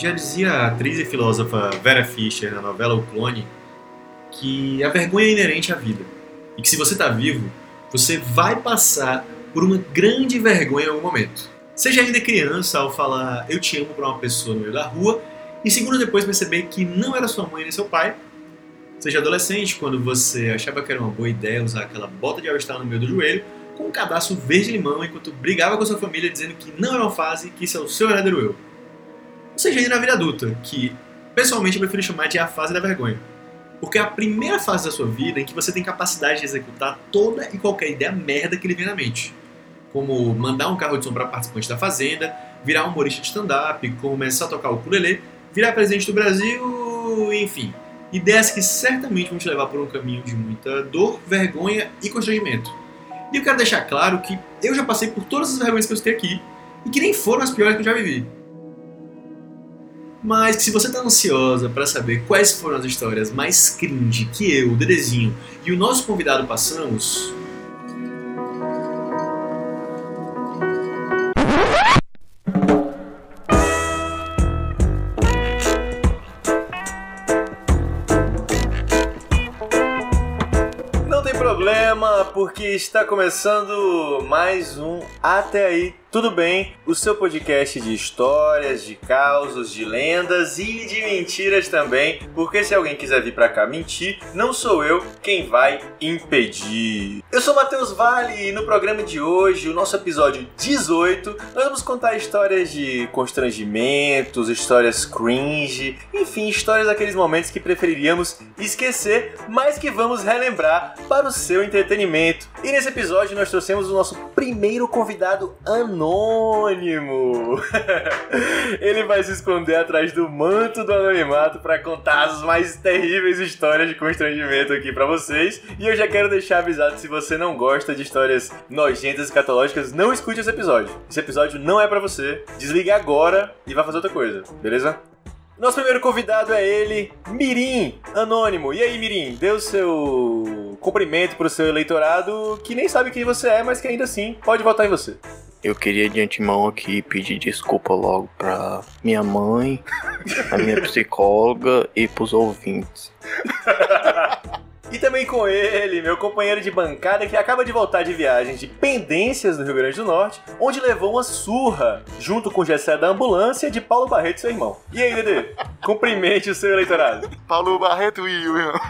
Já dizia a atriz e filósofa Vera Fischer na novela O Clone que a vergonha é inerente à vida e que se você está vivo, você vai passar por uma grande vergonha em algum momento. Seja ainda criança ao falar eu te amo para uma pessoa no meio da rua e segundos depois perceber que não era sua mãe nem seu pai. Seja adolescente quando você achava que era uma boa ideia usar aquela bota de all no meio do joelho com um cadastro verde-limão enquanto brigava com sua família dizendo que não era uma fase que isso é o seu verdadeiro eu. Seja na vida adulta, que pessoalmente eu prefiro chamar de a fase da vergonha. Porque é a primeira fase da sua vida em que você tem capacidade de executar toda e qualquer ideia merda que lhe vem na mente. Como mandar um carro de som para participante da Fazenda, virar um humorista de stand-up, começar a tocar o ukulele, virar presidente do Brasil, enfim. Ideias que certamente vão te levar por um caminho de muita dor, vergonha e constrangimento. E eu quero deixar claro que eu já passei por todas as vergonhas que eu citei aqui, e que nem foram as piores que eu já vivi. Mas se você está ansiosa para saber quais foram as histórias mais cringe que eu, o Dedezinho e o nosso convidado passamos, Não tem problema, porque está começando mais um Até aí tudo bem? O seu podcast de histórias, de causos, de lendas e de mentiras também, porque se alguém quiser vir para cá mentir, não sou eu quem vai impedir. Eu sou Matheus Vale e no programa de hoje, o nosso episódio 18, nós vamos contar histórias de constrangimentos, histórias cringe, enfim, histórias daqueles momentos que preferiríamos esquecer, mas que vamos relembrar para o seu entretenimento. E nesse episódio nós trouxemos o nosso primeiro convidado anônimo anônimo. Ele vai se esconder atrás do manto do anonimato para contar as mais terríveis histórias de constrangimento aqui para vocês. E eu já quero deixar avisado se você não gosta de histórias nojentas e catológicas, não escute esse episódio. Esse episódio não é para você. Desligue agora e vá fazer outra coisa, beleza? Nosso primeiro convidado é ele, Mirim, anônimo. E aí, Mirim, dê o seu cumprimento pro seu eleitorado que nem sabe quem você é, mas que ainda assim pode votar em você. Eu queria de antemão aqui pedir desculpa logo pra minha mãe, a minha psicóloga e pros ouvintes. E também com ele, meu companheiro de bancada que acaba de voltar de viagem de Pendências no Rio Grande do Norte, onde levou uma surra, junto com o Gessé da ambulância de Paulo Barreto, seu irmão. E aí, Dedê? Cumprimente o seu eleitorado. Paulo Barreto e o irmão.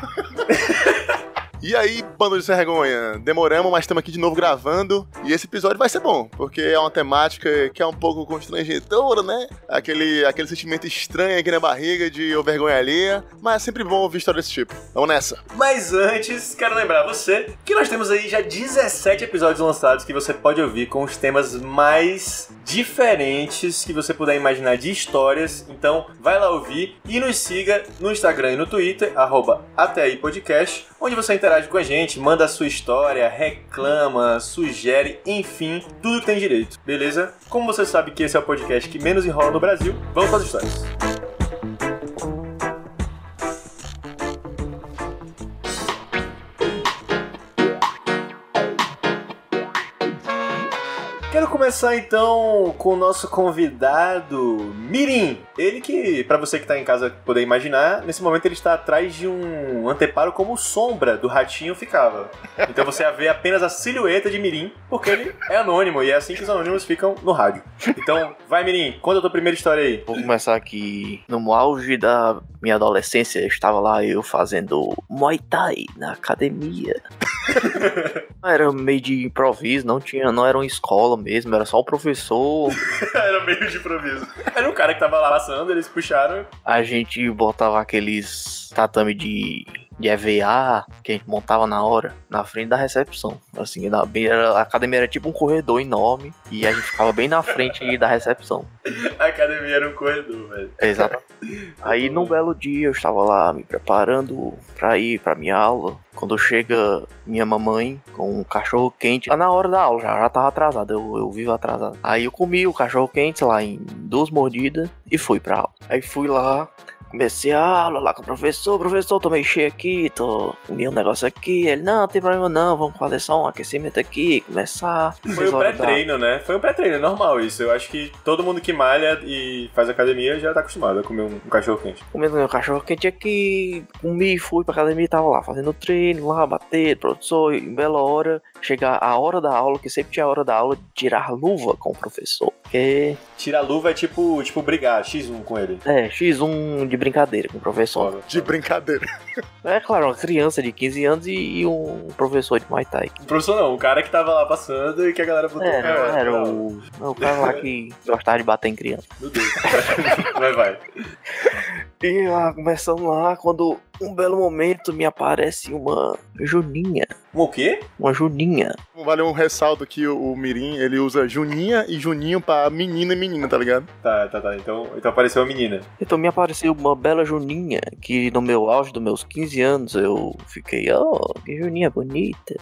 E aí, bando de vergonha, demoramos, mas estamos aqui de novo gravando. E esse episódio vai ser bom, porque é uma temática que é um pouco constrangedora, né? Aquele, aquele sentimento estranho aqui na barriga de ou vergonha alheia. Mas é sempre bom ouvir história desse tipo. Vamos nessa. Mas antes, quero lembrar você que nós temos aí já 17 episódios lançados que você pode ouvir com os temas mais diferentes que você puder imaginar de histórias. Então, vai lá ouvir e nos siga no Instagram e no Twitter, arroba até aí podcast, onde você interage com a gente, manda a sua história, reclama, sugere, enfim, tudo que tem direito, beleza? Como você sabe que esse é o podcast que menos enrola no Brasil, vamos para as histórias. Começar então com o nosso convidado Mirim. Ele que, para você que tá em casa poder imaginar, nesse momento ele está atrás de um anteparo como sombra do ratinho ficava. Então você vê apenas a silhueta de Mirim, porque ele é anônimo e é assim que os anônimos ficam no rádio. Então, vai Mirim, conta a tua primeira história aí. Vou começar aqui. No auge da minha adolescência, estava lá eu fazendo Muay Thai na academia. era meio de improviso, não tinha, não era uma escola mesmo, era só o professor. Era meio de improviso. Era um cara que tava lá passando, eles puxaram. A gente botava aqueles tatame de, de EVA que a gente montava na hora, na frente da recepção. Assim, na, a academia era tipo um corredor enorme e a gente ficava bem na frente da recepção. A academia era um corredor, velho. Exato. Aí num belo dia eu estava lá me preparando pra ir pra minha aula. Quando chega minha mamãe com um cachorro quente, lá na hora da aula, já, já tava atrasado, eu, eu vivo atrasado. Aí eu comi o cachorro quente, sei lá, em duas mordidas e fui pra aula. Aí fui lá, comecei a aula lá com o professor, professor, tô meio cheio aqui, tô comi um negócio aqui. Ele, não, não tem problema não, vamos fazer só um aquecimento aqui, começar. Foi o pré-treino, né? Foi um pré-treino, é normal isso. Eu acho que todo mundo que malha e faz academia já tá acostumado a comer um, um cachorro quente. Comendo meu cachorro quente aqui, comi, fui pra academia, tava lá fazendo treino, lá, bater, professor, em bela hora, chegar a hora da aula, que sempre tinha a hora da aula, tirar luva com o professor. Porque, Tirar luva é tipo, tipo brigar, X1 com ele. é, X1 de brincadeira com o professor. Foda. De brincadeira. É claro, uma criança de 15 anos e, e um professor de Muay Thai. O professor não, o cara que tava lá passando e que a galera botou. É, É, era o, o cara lá que gostava de bater em criança. Meu Deus. vai, vai. E lá, começando lá, quando um belo momento me aparece uma Juninha. Um o quê? Uma Juninha. Vale um ressalto que o, o Mirim, ele usa Juninha e Juninho pra menina e menina, tá ligado? Tá, tá, tá. Então, então apareceu a menina. Então me apareceu uma bela Juninha, que no meu auge dos meus 15 anos eu fiquei, oh, que Juninha bonita.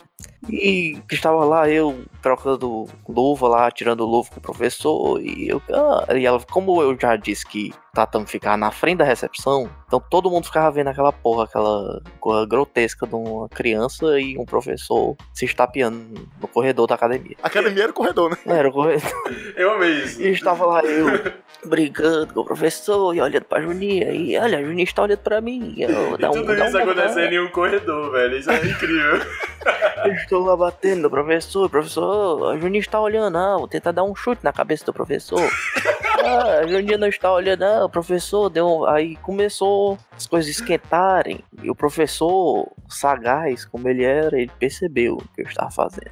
E estava lá eu trocando luva lá, tirando luva com o professor. E eu, ah, e ela, como eu já disse que tratamos de ficar na frente da recepção, então todo mundo ficava vendo aquela porra, aquela coisa grotesca de uma criança e um professor se estapeando no corredor da academia. A academia era o corredor, né? Era o corredor. Eu amei isso. E estava lá eu brigando com o professor e olhando pra Juninha. E olha, a Juninha está olhando pra mim. Eu, E dá um, tudo dá um isso acontecendo em um corredor, velho. Isso é incrível. Eu estou lá batendo no professor. O professor, "Oh, a Juninha está olhando. Não, vou tentar dar um chute na cabeça do professor. Ah, a Juninha não está olhando. Não, o professor deu. Aí começou as coisas esquentarem. E o professor, sagaz como ele era, ele percebeu o que eu estava fazendo.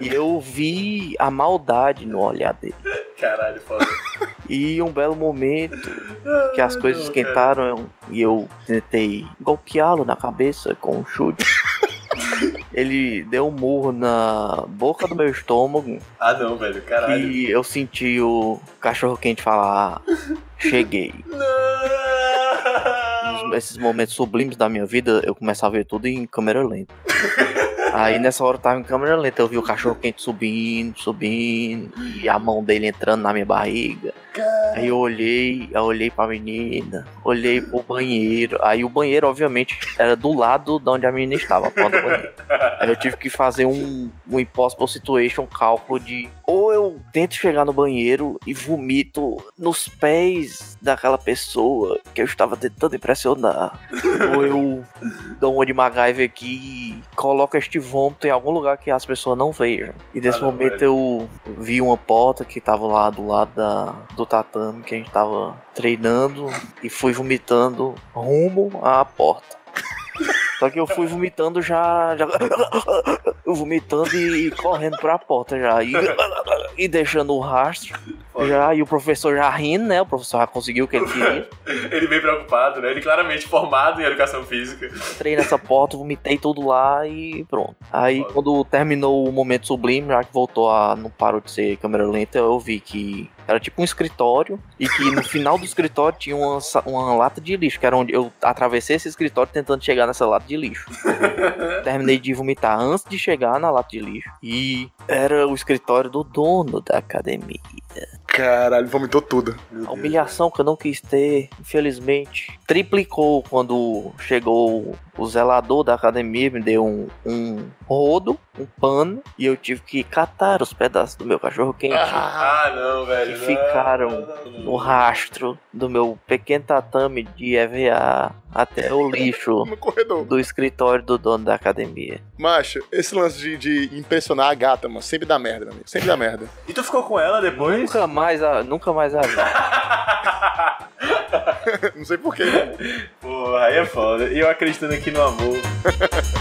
E eu vi a maldade no olhar dele. Caralho, foda. E um belo momento que as Ah, coisas não, esquentaram e eu tentei golpeá-lo na cabeça com um chute. Ele deu um murro na boca do meu estômago Ah, não, velho. Caralho. e eu senti o cachorro quente falar: Cheguei. Não! Esses momentos sublimes da minha vida, eu começava a ver tudo em câmera lenta. Aí nessa hora eu tava em câmera lenta, eu vi o cachorro quente subindo, subindo, e a mão dele entrando na minha barriga. Aí eu olhei, eu olhei pra menina, olhei pro banheiro. Aí o banheiro, obviamente, era do lado de onde a menina estava, a porta do banheiro. Aí eu tive que fazer um, um impossible situation, um cálculo de ou eu tento chegar no banheiro e vomito nos pés daquela pessoa que eu estava tentando impressionar. ou eu dou uma de MacGyver aqui e coloco este vômito em algum lugar que as pessoas não vejam. E nesse Ah, não, momento velho. eu vi uma porta que tava lá do lado da, do tatame que a gente tava treinando e fui vomitando rumo à porta. Só que eu fui vomitando já. já vomitando e correndo pra porta já. E, e deixando o rastro. Foda. Já, e o professor já rindo, né? O professor já conseguiu o que ele queria. Ele bem preocupado, né? Ele claramente formado em educação física. Entrei nessa porta, vomitei tudo lá e pronto. Aí Foda. quando terminou o momento sublime, já que voltou a. não parou de ser câmera lenta, eu vi que era tipo um escritório e que no final do escritório tinha uma, uma lata de lixo, que era onde eu atravessei esse escritório tentando chegar nessa lata de lixo. Terminei de vomitar antes de chegar na lata de lixo. E era o escritório do dono da academia. Caralho, vomitou tudo. A humilhação que eu não quis ter, infelizmente, triplicou quando chegou o zelador da academia, me deu um, um rodo, um pano, e eu tive que catar os pedaços do meu cachorro quente Ah, não, velho. Ficaram no rastro do meu pequeno tatame de EVA até o lixo No corredor. do escritório do dono da academia. Macho, esse lance de, de impressionar a gata, mano, sempre dá merda, amigo. Sempre dá merda. E tu ficou com ela depois? Nunca mais a, nunca mais a vi. Não sei porquê. né? Porra, aí é foda. E eu acreditando aqui no amor.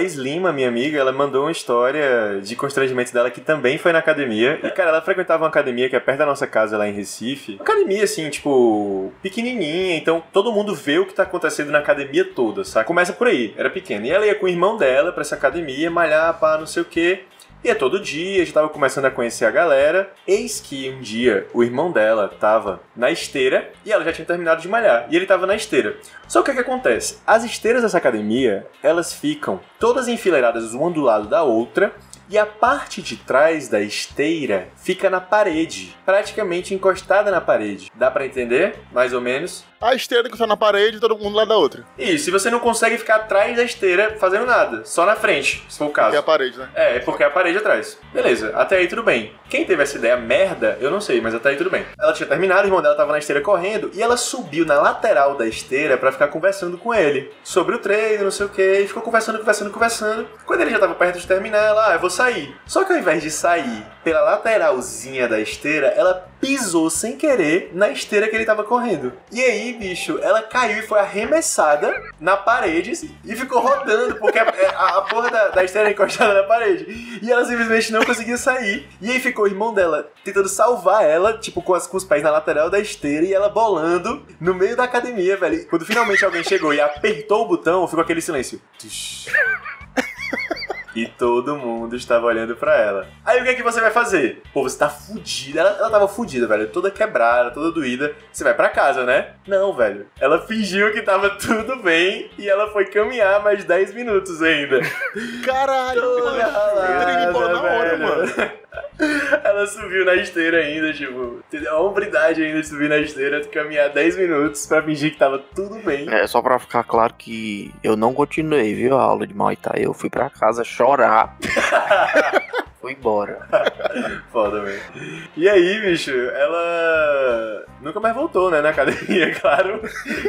A Thaís Lima, minha amiga, ela mandou uma história de constrangimento dela que também foi na academia. E, cara, ela frequentava uma academia que é perto da nossa casa lá em Recife. Academia, assim, tipo, pequenininha. Então, todo mundo vê o que tá acontecendo na academia toda, sabe? Começa por aí. Era pequena. E ela ia com o irmão dela pra essa academia, malhar, pá, não sei o quê. Ia todo dia, já tava começando a conhecer a galera. Eis que um dia o irmão dela tava na esteira e ela já tinha terminado de malhar. E ele tava na esteira. Só que o que acontece? As esteiras dessa academia, elas ficam todas enfileiradas uma do lado da outra e a parte de trás da esteira fica na parede, praticamente encostada na parede. Dá pra entender? Mais ou menos? A esteira que está na parede e todo mundo lá da outra. Isso, e você não consegue ficar atrás da esteira fazendo nada, só na frente, se for o caso. Que é a parede, né? É, é porque é a parede atrás. Beleza, até aí tudo bem. Quem teve essa ideia merda, eu não sei, mas até aí tudo bem. Ela tinha terminado, o irmão dela tava na esteira correndo e ela subiu na lateral da esteira pra ficar conversando com ele sobre o treino, não sei o que, e ficou conversando, conversando, conversando. Quando ele já tava perto de terminar, ela, ah, eu vou sair. Só que ao invés de sair pela lateralzinha da esteira, ela pisou sem querer na esteira que ele tava correndo. E aí, bicho, ela caiu e foi arremessada na parede e ficou rodando, porque a, a- a porra da, da encostada na parede. E ela simplesmente não conseguia sair. E aí ficou o irmão dela tentando salvar ela, tipo, com, as, com os pés na lateral da esteira e ela bolando no meio da academia, velho. Quando finalmente alguém chegou e apertou o botão, ficou aquele silêncio. Tush. E todo mundo estava olhando pra ela. Aí o que é que você vai fazer? Pô, você tá fudida. Ela, ela tava fudida, velho. Toda quebrada, toda doída. Você vai pra casa, né? Não, velho. Ela fingiu que tava tudo bem e ela foi caminhar mais 10 minutos ainda. Caralho, Toda embora na ralada, hora, mano. Ela subiu na esteira ainda, tipo, a hombridade ainda de subir na esteira, de caminhar 10 minutos pra fingir que tava tudo bem. É só pra ficar claro que eu não continuei, viu, a aula de Muay Thai. Eu fui pra casa chorar. fui embora. Foda, velho. E aí, bicho, ela nunca mais voltou, né, na academia, claro.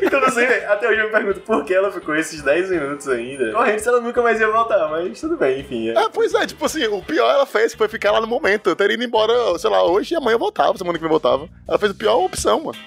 Então não sei, até hoje eu me pergunto por que ela ficou esses 10 minutos ainda. Correndo se ela nunca mais ia voltar, mas tudo bem, enfim. é. É, pois é, tipo assim, o pior ela fez foi ficar lá no momento. Eu teria ido embora, sei lá, hoje e amanhã eu voltava, semana que vem eu voltava. Ela fez a pior opção, mano.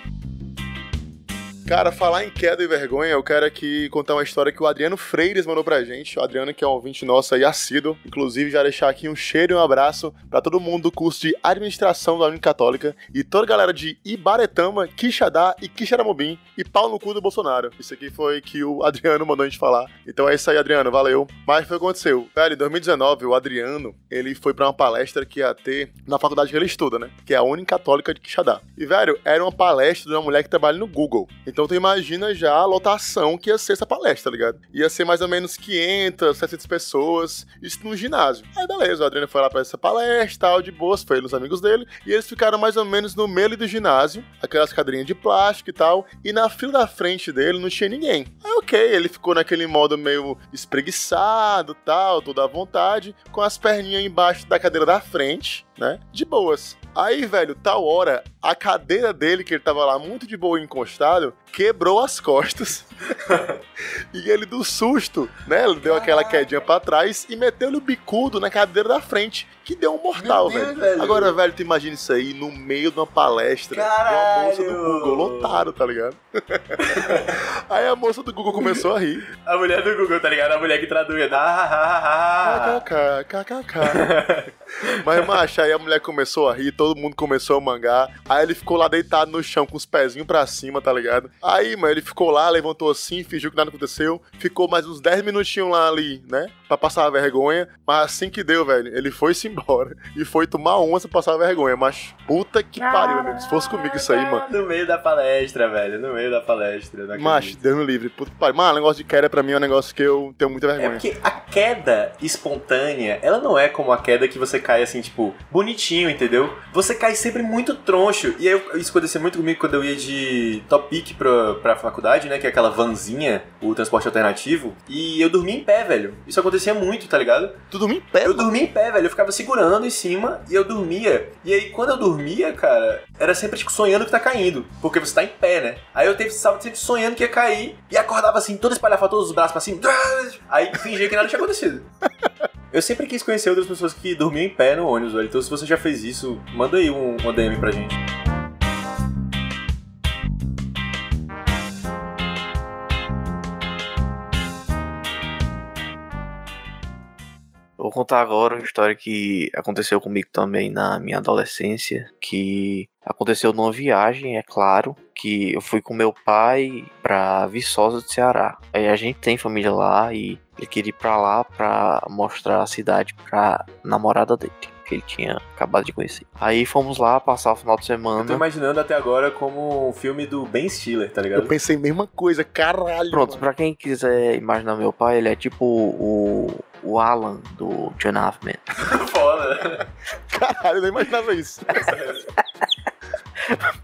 Cara, falar em queda e vergonha, eu quero aqui contar uma história que o Adriano Freires mandou pra gente. O Adriano, que é um ouvinte nosso aí, assíduo. Inclusive, já deixar aqui um cheiro e um abraço pra todo mundo do curso de Administração da União Católica e toda a galera de Ibaretama, Quixadá e Quixaramobim e pau no cu do Bolsonaro. Isso aqui foi que o Adriano mandou a gente falar. Então é isso aí, Adriano, valeu. Mas foi o que aconteceu. Velho, em 2019, o Adriano, ele foi pra uma palestra que ia ter na faculdade que ele estuda, né? Que é a Unicatólica de Quixadá. E, velho, era uma palestra de uma mulher que trabalha no Google. Então tu imagina já a lotação que ia ser essa palestra, tá ligado? Ia ser mais ou menos 500, 700 pessoas, isso no ginásio. Aí beleza, o Adriano foi lá pra essa palestra, tal, de boas, foi ele e os amigos dele, e eles ficaram mais ou menos no meio do ginásio, aquelas cadeirinhas de plástico e tal, e na fila da frente dele não tinha ninguém. Aí ok, ele ficou naquele modo meio espreguiçado, tal, toda à vontade, com as perninhas embaixo da cadeira da frente, né? De boas. Aí, velho, tal hora, a cadeira dele, que ele tava lá muito de boa encostado, quebrou as costas. e ele, do susto, né? Ele deu aquela quedinha pra trás e meteu-lhe o bicudo na cadeira da frente, que deu um mortal, Deus, velho. velho. Agora, velho, tu imagina isso aí no meio de uma palestra. Caralho! Uma moça do Google, lotado, tá ligado? aí a moça do Google começou a rir. A mulher do Google, tá ligado? A mulher que traduz. Ah, ah, ah, ah. KKK, KKK. Mas, macho, aí a mulher começou a rir, todo mundo começou a mangar. Aí ele ficou lá deitado no chão com os pezinhos pra cima, tá ligado? Aí, mano, ele ficou lá, levantou assim, fingiu que nada aconteceu. Ficou mais uns 10 minutinhos lá ali, né? Pra passar a vergonha. Mas assim que deu, velho, ele foi-se embora. E foi tomar uma pra passar a vergonha. Mas puta que pariu, amigo. Se fosse comigo isso aí, mano. No meio da palestra, velho. No meio da palestra. acredito. Deus me livre. Puta que pariu. Mano, negócio de queda pra mim é um negócio que eu tenho muita É vergonha. porque a queda espontânea, ela não é como a queda que você cai assim, tipo, bonitinho, entendeu? Você cai sempre muito troncho. E aí, isso acontecia muito comigo quando eu ia de Topic pra, pra faculdade, né? Que é aquela vanzinha, o transporte alternativo. E eu dormia em pé, velho. Isso acontecia muito, tá ligado? Tu dormia em pé, Eu dormia em pé, velho. Eu ficava segurando em cima e eu dormia. E aí, quando eu dormia, cara, era sempre tipo, sonhando que tá caindo. Porque você tá em pé, né? Aí eu estava sempre sonhando que ia cair e acordava assim, todo espalhafatoso, os braços pra cima. Aí fingia que nada tinha acontecido. Eu sempre quis conhecer outras pessoas que dormiam em pé no ônibus, velho. Então, se você já fez isso, manda aí um, uma DM pra gente. Contar agora uma história que aconteceu comigo também na minha adolescência, que aconteceu numa viagem, é claro, que eu fui com meu pai pra Viçosa do Ceará. Aí a gente tem família lá e ele queria ir pra lá pra mostrar a cidade pra namorada dele. Que ele tinha acabado de conhecer. Aí fomos lá passar o final de Eu tô semana. imaginando até agora como um filme do Ben Stiller, tá Eu ligado? pensei a mesma coisa, caralho. Pronto, mano. pra quem quiser imaginar meu pai, ele é tipo o, o Alan do John Halfman. Foda. Caralho, eu não imaginava isso.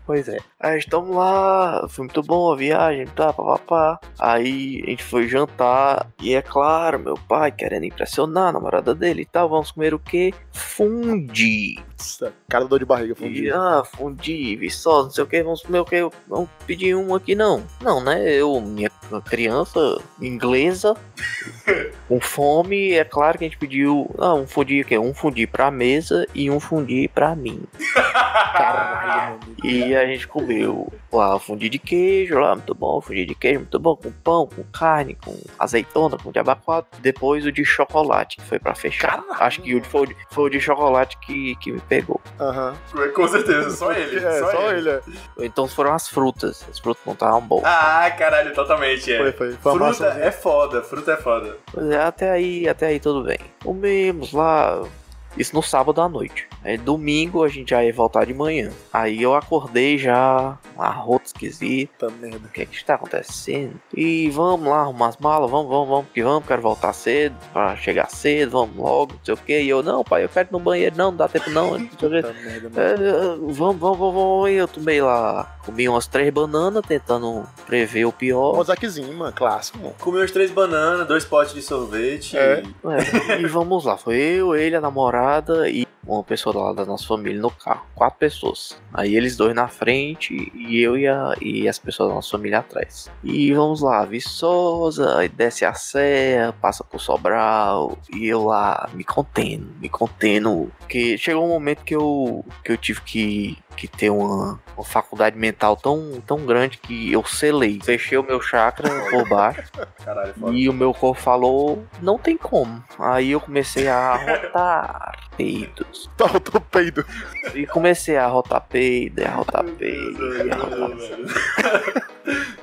Pois é. Aí estamos lá, foi muito bom a viagem, tá, papapá. Aí a gente foi jantar, e é claro, meu pai querendo impressionar a namorada dele e tal, vamos comer o quê? Fundi. Nossa, Cara, dor de barriga, E, fundi. ah, fundi, viçosa, não sei o que, vamos comer o que? Vamos pedir um aqui, não. Não, né? Eu, minha criança inglesa, com fome, é claro que a gente pediu, ah, um fundi o quê? Um fundi pra mesa e um fundi pra mim. Caralho, mano. E a gente comeu lá fundi de queijo, lá muito bom, fundi de queijo muito bom, com pão, com carne, com azeitona, com diabo quatro. Depois o de chocolate, que foi pra fechar. Acho que o de, foi, o de- foi o de chocolate que, que me pegou. Aham. Com certeza, só ele. É, só, ele. é. Então foram as frutas. As frutas não estavam boas. Ah, caralho, totalmente, é. Foi, foi. Foi Fruta é foda, fruta é foda. Pois é, até aí, até aí tudo bem. Comemos lá. Isso no sábado à noite. Aí domingo a gente já ia voltar de manhã. Aí eu acordei já, um arroto esquisito. Puta merda. O que é que está acontecendo? E vamos lá arrumar as malas, vamos, vamos, vamos, que vamos, quero voltar cedo, pra chegar cedo, vamos logo, não sei o que. E eu, não, pai, eu quero ir no banheiro, não, não dá tempo não. não. É, é, vamos, vamos, vamos, vamos. E eu tomei lá, comi umas três bananas, tentando prever o pior. Mozaquezinho, mano. Clássico, mano. Comeu as três bananas, dois potes de sorvete. É. e- É, e vamos lá, foi eu, ele, a namorada e uma pessoa lá da nossa família no carro. Quatro pessoas. Aí eles dois na frente e eu e, a, e as pessoas da nossa família atrás. E vamos lá, Viçosa, aí desce a serra, passa por Sobral e eu lá me contendo, me contendo. Porque chegou um momento que eu, que eu tive que, que ter uma, uma faculdade mental tão, tão grande que eu selei. Fechei o meu chakra por baixo. Caralho. E o meu corpo falou, não tem como. Aí eu comecei a rotar peidos. Tá, peido. E comecei a rotar peido, a rotar peido. a rotar peido.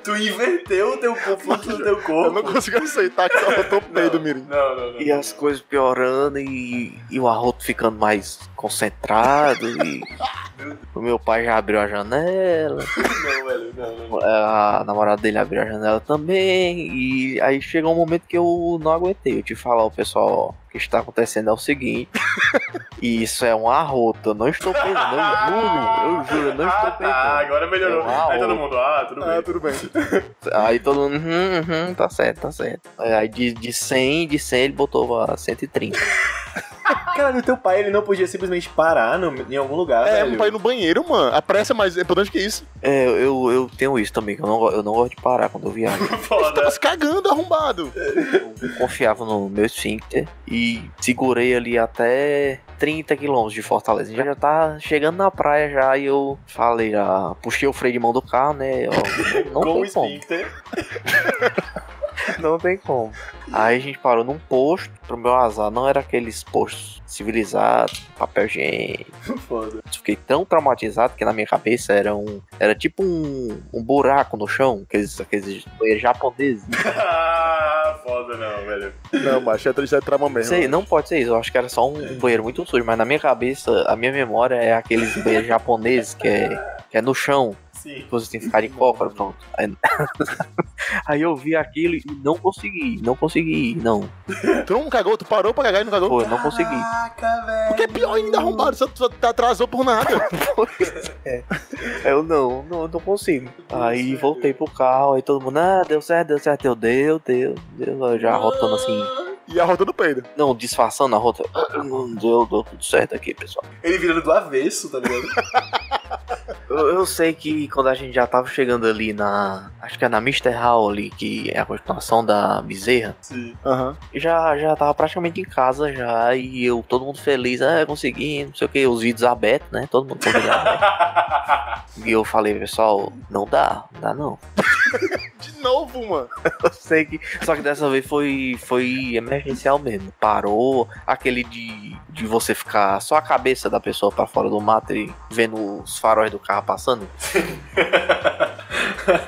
Tu inverteu o teu corpo, o do teu Eu corpo. não consigo aceitar que eu tô peido, Mirim. Não, não, não. E as coisas piorando e, e o arroto ficando mais concentrado. E o meu pai já abriu a janela. Não, velho, não, não. A namorada dele abriu a janela também. E aí chegou um momento que eu não aguentei. Eu que falar ao pessoal, ó, o que está acontecendo é o seguinte. e isso é um arroto. Eu não estou peidando, eu juro. Eu juro, eu não estou Ah, tá, peidando. agora melhorou. É uma Aí todo mundo, ah, tudo Ah, bem. Tudo bem. Aí todo mundo, uhum, uhum, tá certo, tá certo. Aí de, de 100, de 100 ele botou a 130. Caralho, o teu pai, ele não podia simplesmente parar no- em algum lugar, É, velho. pra ir no banheiro, mano. A pressa é mais importante que isso. É, eu, eu tenho isso também, que eu não, eu não gosto de parar quando eu viajo. Foda. Tava se cagando, arrombado. Eu confiava no meu esfíncter e segurei ali até 30 quilômetros de Fortaleza. Já, já tá chegando na praia já e eu falei, já puxei o freio de mão do carro, né? ó, não Com o tem como. Não tem como. Aí a gente parou num posto, pro meu azar, não era aqueles postos civilizados, papel higiênico. Foda. Fiquei tão traumatizado que na minha cabeça era um. Era tipo um, um buraco no chão, aqueles, aqueles banheiros japoneses. Ah, foda não, velho. Não, macho, é triste, é trauma mesmo. Sei, não pode ser isso, eu acho que era só um, um banheiro muito sujo, mas na minha cabeça, a minha memória é aqueles banheiros japoneses que é, que é no chão, Sim. você tem que ficar de cócoras, pronto. Aí, Aí eu vi aquilo e não consegui, não consegui, não. Tu não cagou? Tu parou pra cagar e não cagou? Pô, eu não consegui. Caraca, velho. Porque é pior ainda, arrombado. Você atrasou por nada. Eu não, não, eu não consigo. Aí voltei pro carro, aí todo mundo, ah, deu certo, deu certo, eu deu, deu, deu, eu já rotando assim, E a roda do peido. não, disfarçando a rota, "Ah, não deu, deu tudo certo aqui, pessoal. Ele virando do avesso, tá ligado? Eu, eu sei que quando a gente já tava chegando ali na, acho que é na Mr. Hall ali, que é a continuação da Bezerra, Sim. Aham. já, já tava praticamente em casa já, e eu, todo mundo feliz, ah, consegui, não sei o que, os vídeos abertos, né, todo mundo convidado. E eu falei, pessoal, não dá, não dá não. De novo, mano. Eu sei que. Só que dessa vez foi, foi emergencial mesmo. Parou aquele de, de você ficar só a cabeça da pessoa pra fora do mato e vendo os faróis do carro passando.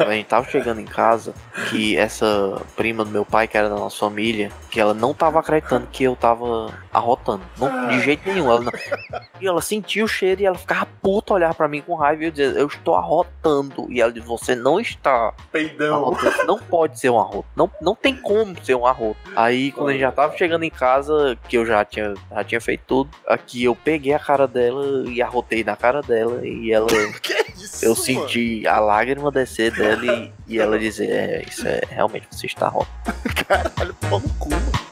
A gente tava chegando em casa que essa prima do meu pai, que era da nossa família, que ela não tava acreditando que eu tava arrotando. Não, de jeito nenhum. Ela não- E ela sentia o cheiro e ela ficava puta olhar pra mim com raiva e eu dizia, eu estou arrotando. E ela disse, você não está Peidão. arrotando. Não pode ser um arroto. Não, não tem como ser um arroto. Aí quando a gente já tava chegando em casa, que eu já tinha, já tinha feito tudo, aqui eu peguei a cara dela e arrotei na cara dela e ela. Isso, Eu mano? senti a lágrima descer dela e, e ela dizer, é, isso é realmente você está arrotando. Caralho, pau no cu, mano.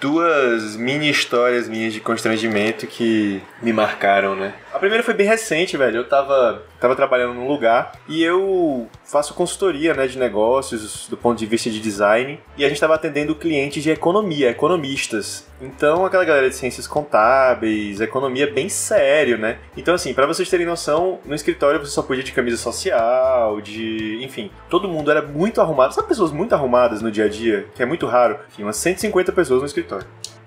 Duas mini histórias minhas de constrangimento que me marcaram, né? A primeira foi bem recente, velho. Eu tava, tava trabalhando num lugar e eu faço consultoria, né, de negócios do ponto de vista de design e a gente tava atendendo clientes de economia, economistas. Então, aquela galera de ciências contábeis, economia bem sério, né? Então, assim, pra vocês terem noção, no escritório você só podia de camisa social, de. Enfim, todo mundo era muito arrumado. Sabe pessoas muito arrumadas no dia a dia, que é muito raro? Enfim, umas 150 pessoas no escritório.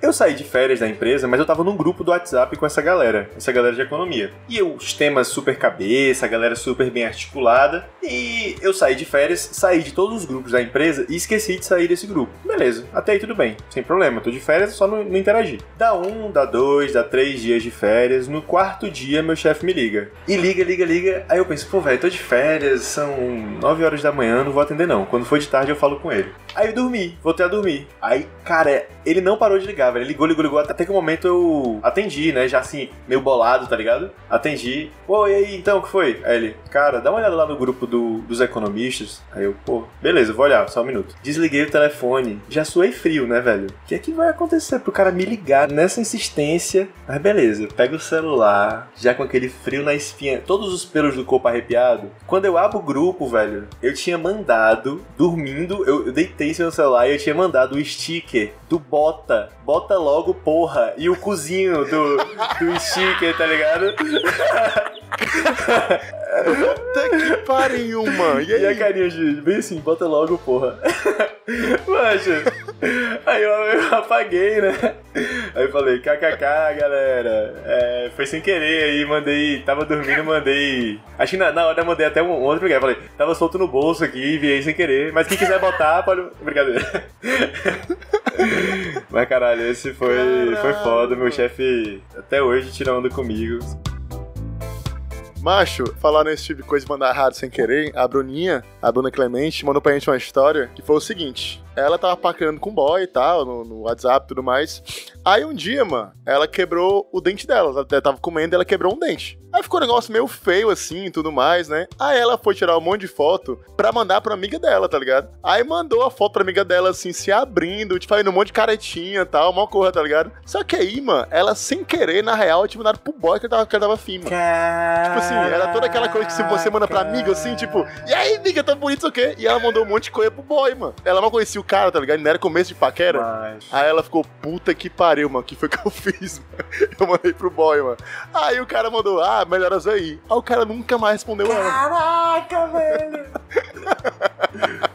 Eu saí de férias da empresa, mas eu tava num grupo do WhatsApp com essa galera, essa galera de economia. E eu, os temas super cabeça, a galera super bem articulada. E eu saí de férias, saí de todos os grupos da empresa e esqueci de sair desse grupo. Beleza, até aí tudo bem, sem problema. Tô de férias, só não, não interagir. Dá um, dá dois, dá três dias de férias. No quarto dia, meu chefe me liga. E liga, liga, liga. Aí eu penso, pô, velho, tô de férias, são nove horas da manhã, não vou atender não. Quando for de tarde eu falo com ele. Aí eu dormi, voltei a dormir. Aí, cara, ele não parou de ligar, velho. Ligou, ligou, ligou. Até que o momento eu atendi, né? Já assim, meio bolado, tá ligado? Atendi. Pô, e aí, então, o que foi? Aí ele, cara, dá uma olhada lá no grupo do- dos economistas. Aí eu, pô, beleza, vou olhar, só um minuto. Desliguei o telefone. Já suei frio, né, velho? O que é que vai acontecer pro cara me ligar nessa insistência? Mas beleza, pega o celular, já com aquele frio na espinha, todos os pelos do corpo arrepiado. Quando eu abro o grupo, velho, eu tinha mandado, dormindo, eu, eu deitei cima do celular e eu tinha mandado o sticker do Bota. Bota logo, porra. E o cozinho do, do sticker, tá ligado? Puta que pariu, mano. E E a carinha de bem assim, bota logo, porra. Aí eu, eu apaguei, né? Aí falei, kkk, galera. É, foi sem querer aí, mandei. Tava dormindo, mandei. Acho que na, na hora eu mandei até um, um outro lugar. Falei, tava solto no bolso aqui, enviei sem querer. Mas quem quiser botar, pode. Brincadeira. Mas caralho, esse foi, foi foda. Meu chefe até hoje tira onda comigo. Macho, falar nesse tipo de coisa de mandar errado sem querer, a Bruninha, a Bruna Clemente, mandou pra gente uma história que foi o seguinte. Ela tava paquerando com o boy e tal, no, no WhatsApp e tudo mais. Aí um dia, mano, ela quebrou o dente dela. Ela tava comendo e ela quebrou um dente. Aí ficou um negócio meio feio assim e tudo mais, né? Aí ela foi tirar um monte de foto pra mandar pra amiga dela, tá ligado? Aí mandou a foto pra amiga dela assim, se abrindo, tipo, fazendo um monte de caretinha e tal, uma corra, tá ligado? Só que aí, mano, ela sem querer, na real, tinha mandado pro boy que ela tava, que ela tava afim, mano. Tipo assim, era toda aquela coisa que se você manda pra amiga, assim, tipo, e aí, amiga, tá bonito, o quê? E ela mandou um monte de coisa pro boy, mano. Ela não conhecia o cara, tá ligado? Não era começo de paquera. Mas... Aí ela ficou, puta que pariu, mano. Que foi que eu fiz, mano? Eu mandei pro boy, mano. Aí o cara mandou, ah, melhoras aí. Aí o cara nunca mais respondeu ela. Caraca, velho!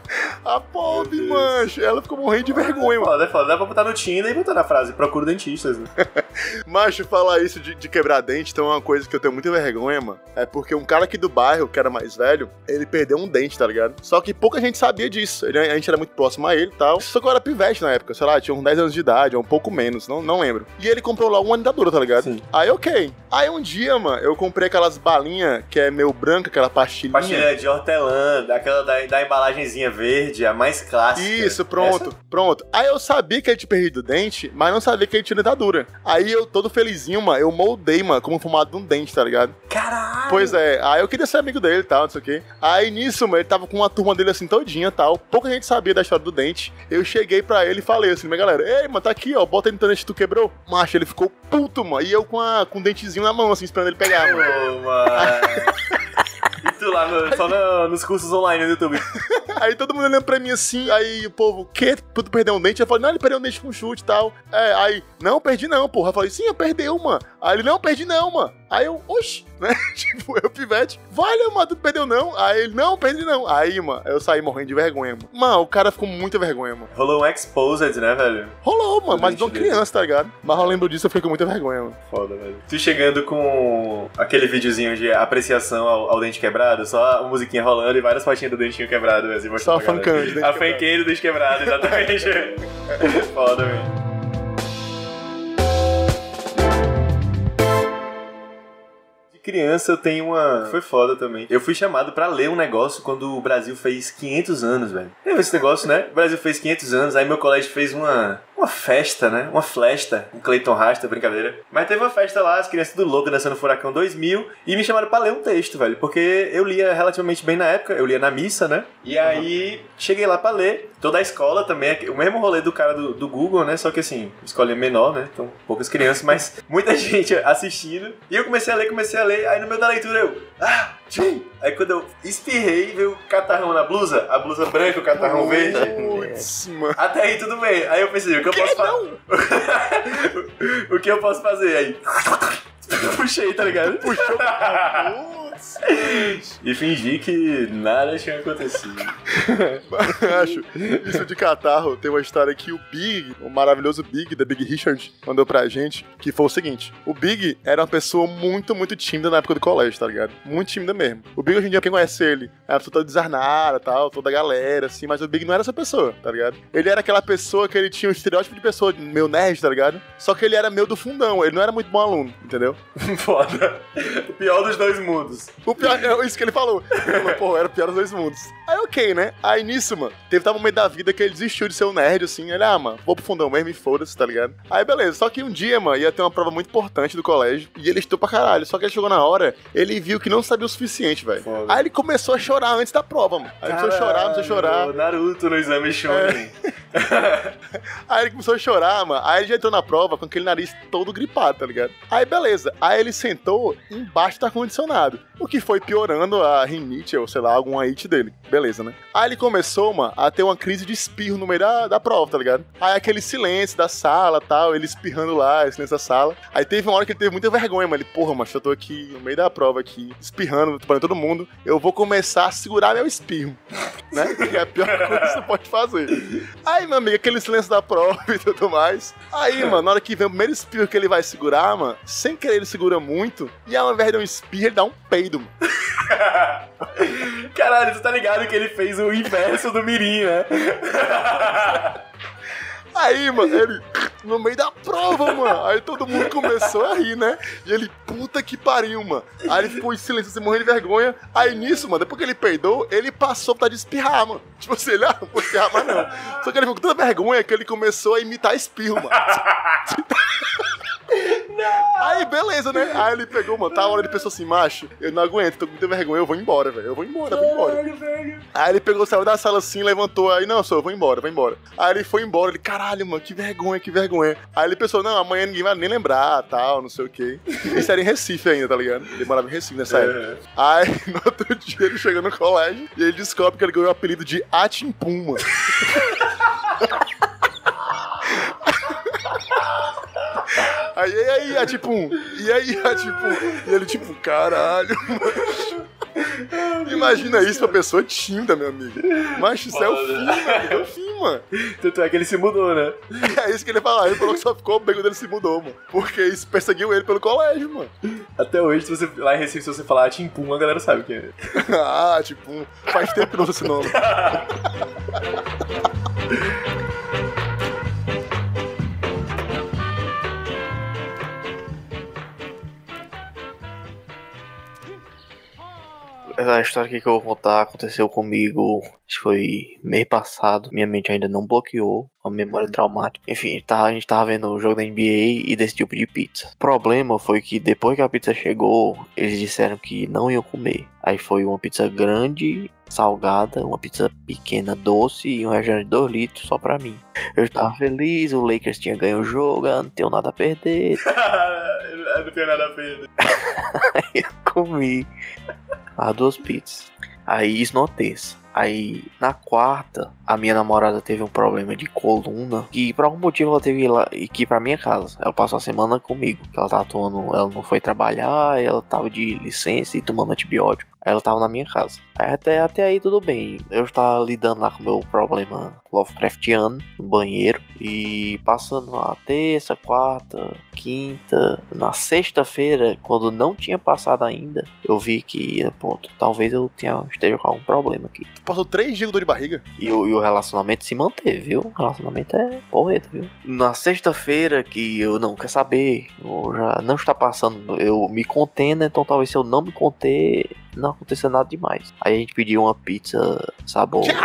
A pobre, mancha. Ela ficou morrendo de vergonha, mano. Foda, foda. Dá pra botar no Tinder e botar na frase, procura dentistas, né? Macho, falar isso de, de quebrar dente, então é uma coisa que eu tenho muita vergonha, mano. É porque um cara aqui do bairro, que era mais velho, ele perdeu um dente, tá ligado? Só que pouca gente sabia disso. Ele- a gente era muito próximo a ele e tal. Só que eu era pivete na época, sei lá, tinha uns 10 anos de idade, ou um pouco menos, não, não lembro. E ele comprou lá uma dentadura, tá ligado? Sim. Aí, ok. Aí um dia, mano, eu comprei aquelas balinhas que é meio branca, aquela pastilhinha. Pastilha de hortelã, daquela da, da embalagenzinha verde, a mais clássica. Isso, pronto, pronto. Aí eu sabia que ele tinha perdido o dente, mas não sabia que ele tinha dentadura. Aí eu, todo felizinho, mano, eu moldei, mano, como fumado de um dente, tá ligado? Essa? Caralho! Pois é, aí eu queria ser amigo dele e tal, não sei o quê. Aí nisso, mano, ele tava com uma turma dele assim todinha e tal. Pouca gente sabia da história do dente. Eu cheguei pra ele e falei assim, minha galera, ei, mano, tá aqui, ó, bota aí no dente que tu quebrou. Macho, ele ficou puto, mano. E eu com, a, com um dentezinho na mão, assim, esperando ele pegar, mano. Ô, mano. E tu lá, no- só no- nos cursos online no YouTube. Aí todo mundo olhando pra mim assim, aí o povo, que? Tu perdeu um dente? Eu falei, não, ele perdeu um dente com chute e tal. É, aí, não, perdi não, porra. Eu falei, sim, eu perdeu, mano. Aí ele, não, perdi não, mano. Aí eu, oxi, né? tipo, eu, pivete, vale, mano, tu perdeu não. Aí ele, não, perdi não. Aí, mano, eu saí morrendo de vergonha, mano. Mano, o cara ficou com muita vergonha, mano. Rolou um exposed, né, velho? Rolou, mano, mas de uma criança, tá ligado? Mas eu lembro disso, eu fiquei com muita vergonha, mano. Foda, velho. Tu chegando com aquele videozinho de apreciação ao, ao dente quebrado, só a musiquinha rolando e várias fotinhas do dentinho quebrado, assim, Só mostrando pra galera. fancando. A fanqueira do dente quebrado, exatamente. Foda, velho. De criança eu tenho uma. Foi foda também. Eu fui chamado pra ler um negócio quando o Brasil fez 500 anos, velho. Lembra esse negócio, né? O Brasil fez 500 anos, aí meu colégio fez uma. Uma festa, né? Uma flesta. Com Clayton Rasta, brincadeira. Mas teve uma festa lá, as crianças tudo louco dançando Furacão 2000. E me chamaram pra ler um texto, velho. Porque eu lia relativamente bem na época. Eu lia na missa, né? E aí cheguei lá pra ler. Toda a escola também. O mesmo rolê do cara do, do Google, né? Só que assim, escola menor, né? Então poucas crianças, mas muita gente assistindo. E eu comecei a ler, comecei a ler. Aí no meio da leitura eu. Ah! Tchum! Aí quando eu espirrei, veio o catarrão na blusa. A blusa branca, o catarrão verde. Mano. Até aí tudo bem. Aí eu pensei, o que eu posso fazer? o que eu posso fazer? Aí. Puxei, tá ligado? Puxou. E fingi que nada tinha acontecido. Acho. Isso de catarro, tem uma história que o Big, o maravilhoso Big, da Big Richard, mandou pra gente, que foi o seguinte. O Big era uma pessoa muito, muito tímida na época do colégio, tá ligado? Muito tímida mesmo. O Big, hoje em dia, quem conhece ele, é uma pessoa toda desarnada, tal, toda a galera, assim, mas o Big não era essa pessoa, tá ligado? Ele era aquela pessoa que ele tinha um estereótipo de pessoa meio nerd, tá ligado? Só que ele era meio do fundão, ele não era muito bom aluno, entendeu? Foda. O pior dos dois mundos. O pior, é isso que ele falou. Ele falou, pô, era o pior dos dois mundos. Aí, ok, né? Aí nisso, mano, teve tal momento da vida que ele desistiu de ser um nerd, assim. Ele, ah, mano, vou pro fundão mesmo e foda-se, tá ligado? Aí, beleza. Só que um dia, mano, ia ter uma prova muito importante do colégio e ele estudou pra caralho. Só que ele chegou na hora, ele viu que não sabia o suficiente, velho. Aí ele começou a chorar antes da prova, mano. Aí começou a chorar, começou a chorar. Naruto no exame Shonen. Aí ele começou a chorar, mano. Aí ele já entrou na prova com aquele nariz todo gripado, tá ligado? Aí beleza. Aí ele sentou embaixo do ar-condicionado. O que foi piorando a rinite, ou sei lá, algum it dele. Beleza, né? Aí ele começou, mano, a ter uma crise de espirro no meio da, da prova, tá ligado? Aí aquele silêncio da sala tal, ele espirrando lá, silêncio da sala. Aí teve uma hora que ele teve muita vergonha, mano. Ele, porra, mas eu tô aqui no meio da prova aqui, espirrando, tô todo mundo. Eu vou começar a segurar meu espirro, né? Que é a pior coisa que você pode fazer. Aí, meu amigo, aquele silêncio da prova e tudo mais. Aí, mano, na hora que vem o primeiro espirro que ele vai segurar, mano, sem querer ele segura muito, e ao invés de um espirro, ele dá um peido, mano. Caralho, tu tá ligado que ele fez o inverso do Mirim, né? Aí, mano, ele no meio da prova, mano. Aí todo mundo começou a rir, né? E ele, puta que pariu, mano. Aí ele ficou em silêncio, assim, morrendo de vergonha. Aí nisso, mano, depois que ele peidou, ele passou pra de espirrar, mano. Tipo assim, ele, ah, não vou espirrar mais não. Só que ele ficou com tanta vergonha que ele começou a imitar espirro, mano. Aí, beleza, né? Aí ele pegou, mano, tá a hora ele pensou assim, macho, eu não aguento, tô com muita vergonha, eu vou embora, velho. Eu vou embora, eu vou embora. velho. Aí ele pegou, saiu da sala assim, levantou, aí, não, só, eu vou embora, vou embora. Aí ele foi embora, ele, caralho, mano, que vergonha, que vergonha. Aí ele pensou, não, amanhã ninguém vai nem lembrar, tal, não sei o quê. Isso era em Recife ainda, tá ligado? Ele morava em Recife nessa época. É. Aí, no outro dia, ele chega no colégio e ele descobre que ele ganhou o apelido de Atimpum, Aí, e aí, Atipum? E aí, Atipum? E ele, tipo, caralho, macho. Imagina isso pra pessoa tímida, meu amigo. Macho, isso é o fim, mano. É o fim, mano. Tanto é que ele se mudou, né? É isso que ele fala. Ele falou que só ficou bem quando ele se mudou, mano. Porque isso perseguiu ele pelo colégio, mano. Até hoje, se você, lá em Recife, se você falar Timpum, a galera sabe quem é. ah, tipo, faz tempo que não usa esse nome. Essa história que eu vou contar aconteceu comigo, acho que foi mês passado. Minha mente ainda não bloqueou, uma memória traumática. Enfim, a gente tava vendo o jogo da NBA e decidiu pedir pizza. O problema foi que depois que a pizza chegou, eles disseram que não iam comer. Aí foi uma pizza grande, salgada, uma pizza pequena, doce e um refrigerante de 2 litros só pra mim. Eu estava feliz, o Lakers tinha ganho o jogo, não tenho nada a perder. Eu não tenho nada a perder. Aí eu comi as duas pizzas. Aí terça. Aí, na quarta, a minha namorada teve um problema de coluna. Que por algum motivo ela teve que ir lá- que ir pra minha casa. Ela passou a semana comigo. que Ela tava atuando, ela não foi trabalhar, ela tava de licença e tomando antibiótico. Aí ela tava na minha casa. Até, até aí tudo bem. Eu estava lidando lá com o meu problema Lovecraftiano no banheiro. E passando a terça, quarta, quinta. Na sexta-feira, quando não tinha passado ainda, eu vi que, ponto, talvez eu tenha, esteja com algum problema aqui. Tu passou três dias com dor de barriga? E o, e o relacionamento se manteve, viu? O relacionamento é porreta, viu? Na sexta-feira que eu não quer saber, eu já não está passando, eu me contendo, então talvez se eu não me conter, não aconteça nada demais. Aí a gente pediu uma pizza sabor.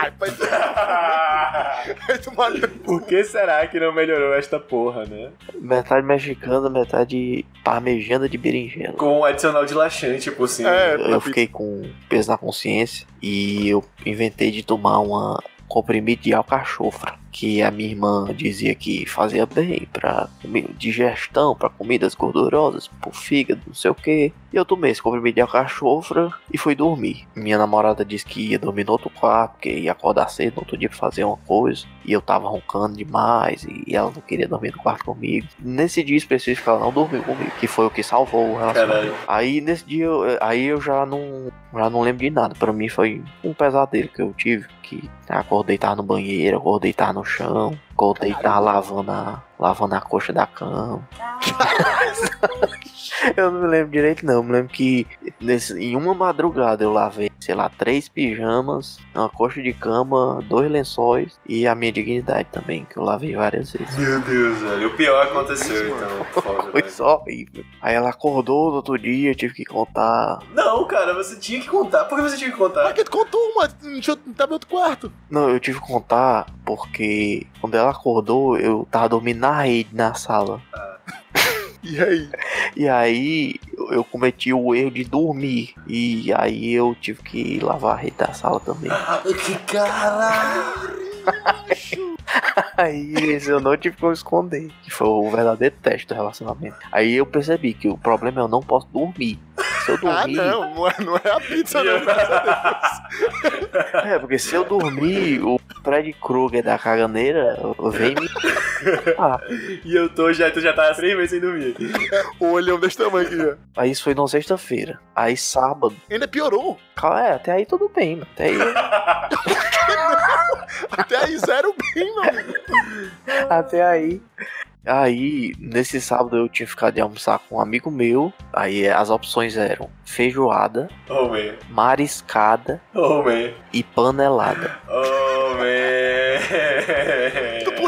Cu. Por que será que não melhorou esta porra, né? Metade mexicana, metade parmejana de berinjela. Com um adicional de laxante por cima. É, Eu fiquei com peso na consciência e eu inventei de tomar uma comprimido de alcachofra, que a minha irmã dizia que fazia bem para digestão, para comidas gordurosas, pro fígado, não sei o que. E eu tomei esse comprimido de alcachofra e fui dormir. Minha namorada disse que ia dormir no outro quarto, porque ia acordar cedo no outro dia pra fazer uma coisa. E eu tava roncando demais e ela não queria dormir no quarto comigo. Nesse dia específico ela não dormiu comigo, que foi o que salvou o relacionamento. Aí nesse dia, eu- aí eu já não, já não lembro de nada. Pra mim foi um pesadelo que eu tive. Que acordei, tava no banheiro, acordei, tava no chão, acordei, tava lavando a, lavando a coxa da cama. eu não me lembro direito não, eu me lembro que nesse, em uma madrugada eu lavei, sei lá, três pijamas, uma coxa de cama, dois lençóis e a minha dignidade também, que eu lavei várias vezes. Meu Deus, velho. O pior aconteceu, então. Foda, Foi só horrível. Aí ela acordou no outro dia, eu tive que contar Não, cara, você tinha que contar. Por que você tinha que contar? Mas que tu contou, eu tava em outro quarto. Não, eu tive que contar porque quando ela acordou, eu tava dormindo na rede na sala. E aí? E aí eu- cometi o erro de dormir. E aí eu tive que lavar a rede da sala também. Que caralho! Aí esse eu não tive como esconder. Que foi o verdadeiro teste do relacionamento. Aí eu percebi que o problema é eu não posso dormir. Se eu Ah, dormir. não, não é, não é a pizza, não. graças a Deus. É, porque se eu dormir, o Fred Krueger da caganeira vem me. Ah, E eu tô já, tu já tá três meses sem dormir. O olhão desse tamanho aqui, ó. aí isso foi na sexta-feira. Aí sábado. Ainda piorou. É, até aí tudo bem, mano. Até aí. Até aí zero bem, amigo. Até aí. Aí, nesse sábado eu tinha ficado de almoçar com um amigo meu. Aí as opções eram feijoada, Oh, mariscada Oh, e panelada. Oh.